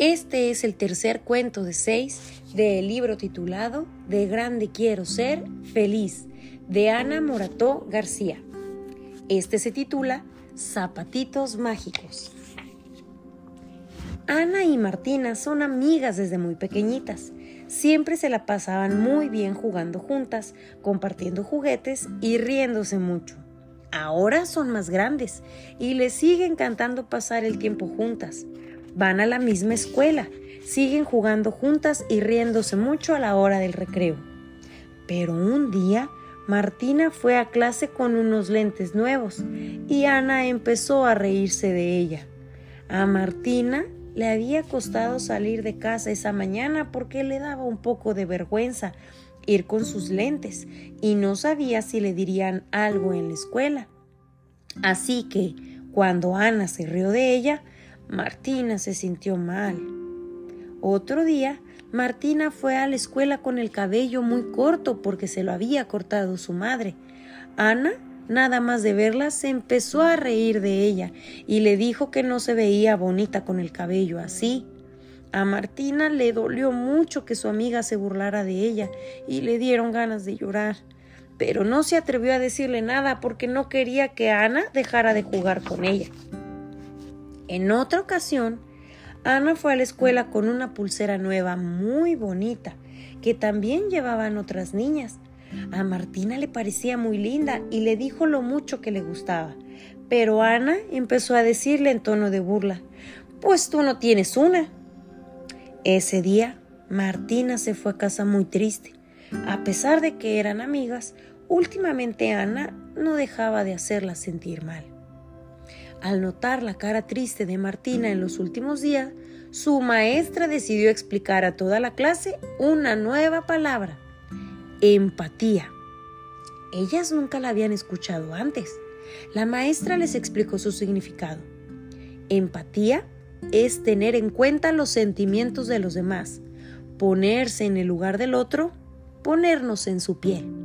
Este es el tercer cuento de seis del libro titulado De grande quiero ser feliz de Ana Morató García. Este se titula Zapatitos Mágicos. Ana y Martina son amigas desde muy pequeñitas. Siempre se la pasaban muy bien jugando juntas, compartiendo juguetes y riéndose mucho. Ahora son más grandes y les sigue encantando pasar el tiempo juntas. Van a la misma escuela, siguen jugando juntas y riéndose mucho a la hora del recreo. Pero un día Martina fue a clase con unos lentes nuevos y Ana empezó a reírse de ella. A Martina le había costado salir de casa esa mañana porque le daba un poco de vergüenza ir con sus lentes y no sabía si le dirían algo en la escuela. Así que, cuando Ana se rió de ella, Martina se sintió mal. Otro día, Martina fue a la escuela con el cabello muy corto porque se lo había cortado su madre. Ana, nada más de verla, se empezó a reír de ella y le dijo que no se veía bonita con el cabello así. A Martina le dolió mucho que su amiga se burlara de ella y le dieron ganas de llorar, pero no se atrevió a decirle nada porque no quería que Ana dejara de jugar con ella. En otra ocasión, Ana fue a la escuela con una pulsera nueva muy bonita que también llevaban otras niñas. A Martina le parecía muy linda y le dijo lo mucho que le gustaba, pero Ana empezó a decirle en tono de burla, Pues tú no tienes una. Ese día, Martina se fue a casa muy triste. A pesar de que eran amigas, últimamente Ana no dejaba de hacerla sentir mal. Al notar la cara triste de Martina en los últimos días, su maestra decidió explicar a toda la clase una nueva palabra, empatía. Ellas nunca la habían escuchado antes. La maestra les explicó su significado. Empatía es tener en cuenta los sentimientos de los demás, ponerse en el lugar del otro, ponernos en su piel.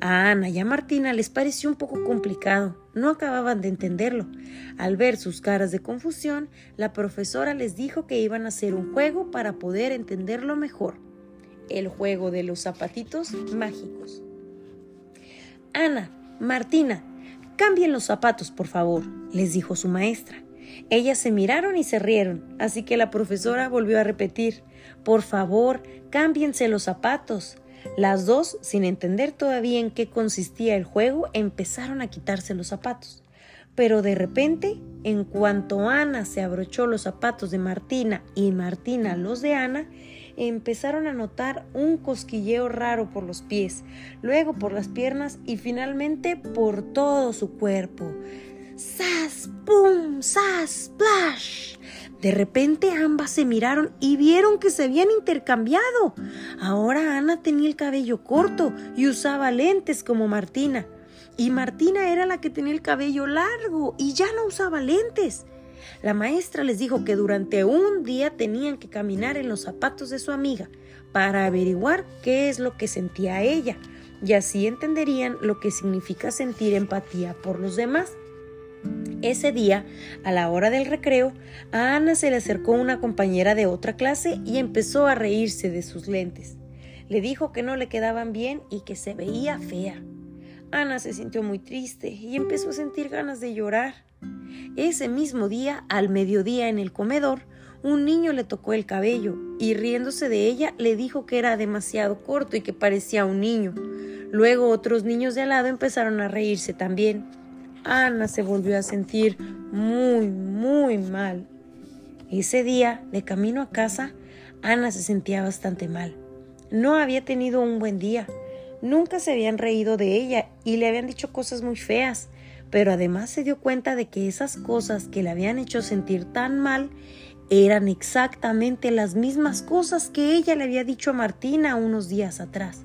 A Ana y a Martina les pareció un poco complicado, no acababan de entenderlo. Al ver sus caras de confusión, la profesora les dijo que iban a hacer un juego para poder entenderlo mejor. El juego de los zapatitos mágicos. Ana, Martina, cambien los zapatos, por favor, les dijo su maestra. Ellas se miraron y se rieron, así que la profesora volvió a repetir Por favor, cámbiense los zapatos. Las dos, sin entender todavía en qué consistía el juego, empezaron a quitarse los zapatos. Pero de repente, en cuanto Ana se abrochó los zapatos de Martina y Martina los de Ana, empezaron a notar un cosquilleo raro por los pies, luego por las piernas y finalmente por todo su cuerpo. ¡Sas! ¡Pum! ¡Sas! ¡Splash! De repente ambas se miraron y vieron que se habían intercambiado. Ahora Ana tenía el cabello corto y usaba lentes como Martina. Y Martina era la que tenía el cabello largo y ya no usaba lentes. La maestra les dijo que durante un día tenían que caminar en los zapatos de su amiga para averiguar qué es lo que sentía ella y así entenderían lo que significa sentir empatía por los demás. Ese día, a la hora del recreo, a Ana se le acercó una compañera de otra clase y empezó a reírse de sus lentes. Le dijo que no le quedaban bien y que se veía fea. Ana se sintió muy triste y empezó a sentir ganas de llorar. Ese mismo día, al mediodía en el comedor, un niño le tocó el cabello y riéndose de ella le dijo que era demasiado corto y que parecía un niño. Luego otros niños de al lado empezaron a reírse también. Ana se volvió a sentir muy, muy mal. Ese día, de camino a casa, Ana se sentía bastante mal. No había tenido un buen día. Nunca se habían reído de ella y le habían dicho cosas muy feas, pero además se dio cuenta de que esas cosas que le habían hecho sentir tan mal eran exactamente las mismas cosas que ella le había dicho a Martina unos días atrás.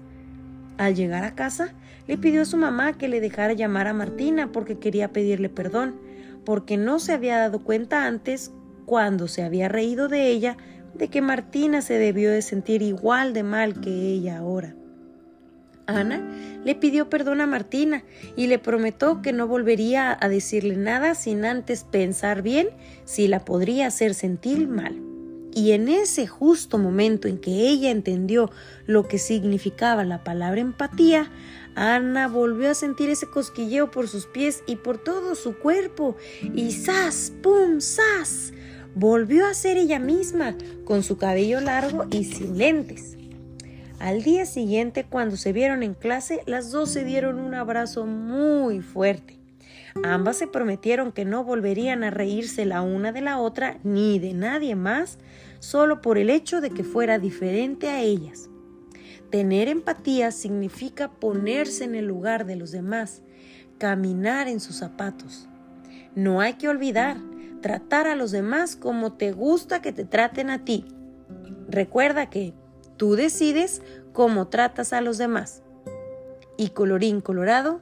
Al llegar a casa, le pidió a su mamá que le dejara llamar a Martina porque quería pedirle perdón, porque no se había dado cuenta antes, cuando se había reído de ella, de que Martina se debió de sentir igual de mal que ella ahora. Ana le pidió perdón a Martina y le prometió que no volvería a decirle nada sin antes pensar bien si la podría hacer sentir mal. Y en ese justo momento en que ella entendió lo que significaba la palabra empatía, Ana volvió a sentir ese cosquilleo por sus pies y por todo su cuerpo. Y ¡zas! ¡pum! ¡zas! Volvió a ser ella misma, con su cabello largo y sin lentes. Al día siguiente, cuando se vieron en clase, las dos se dieron un abrazo muy fuerte. Ambas se prometieron que no volverían a reírse la una de la otra ni de nadie más, solo por el hecho de que fuera diferente a ellas. Tener empatía significa ponerse en el lugar de los demás, caminar en sus zapatos. No hay que olvidar tratar a los demás como te gusta que te traten a ti. Recuerda que tú decides cómo tratas a los demás. Y colorín colorado,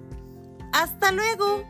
¡Hasta luego!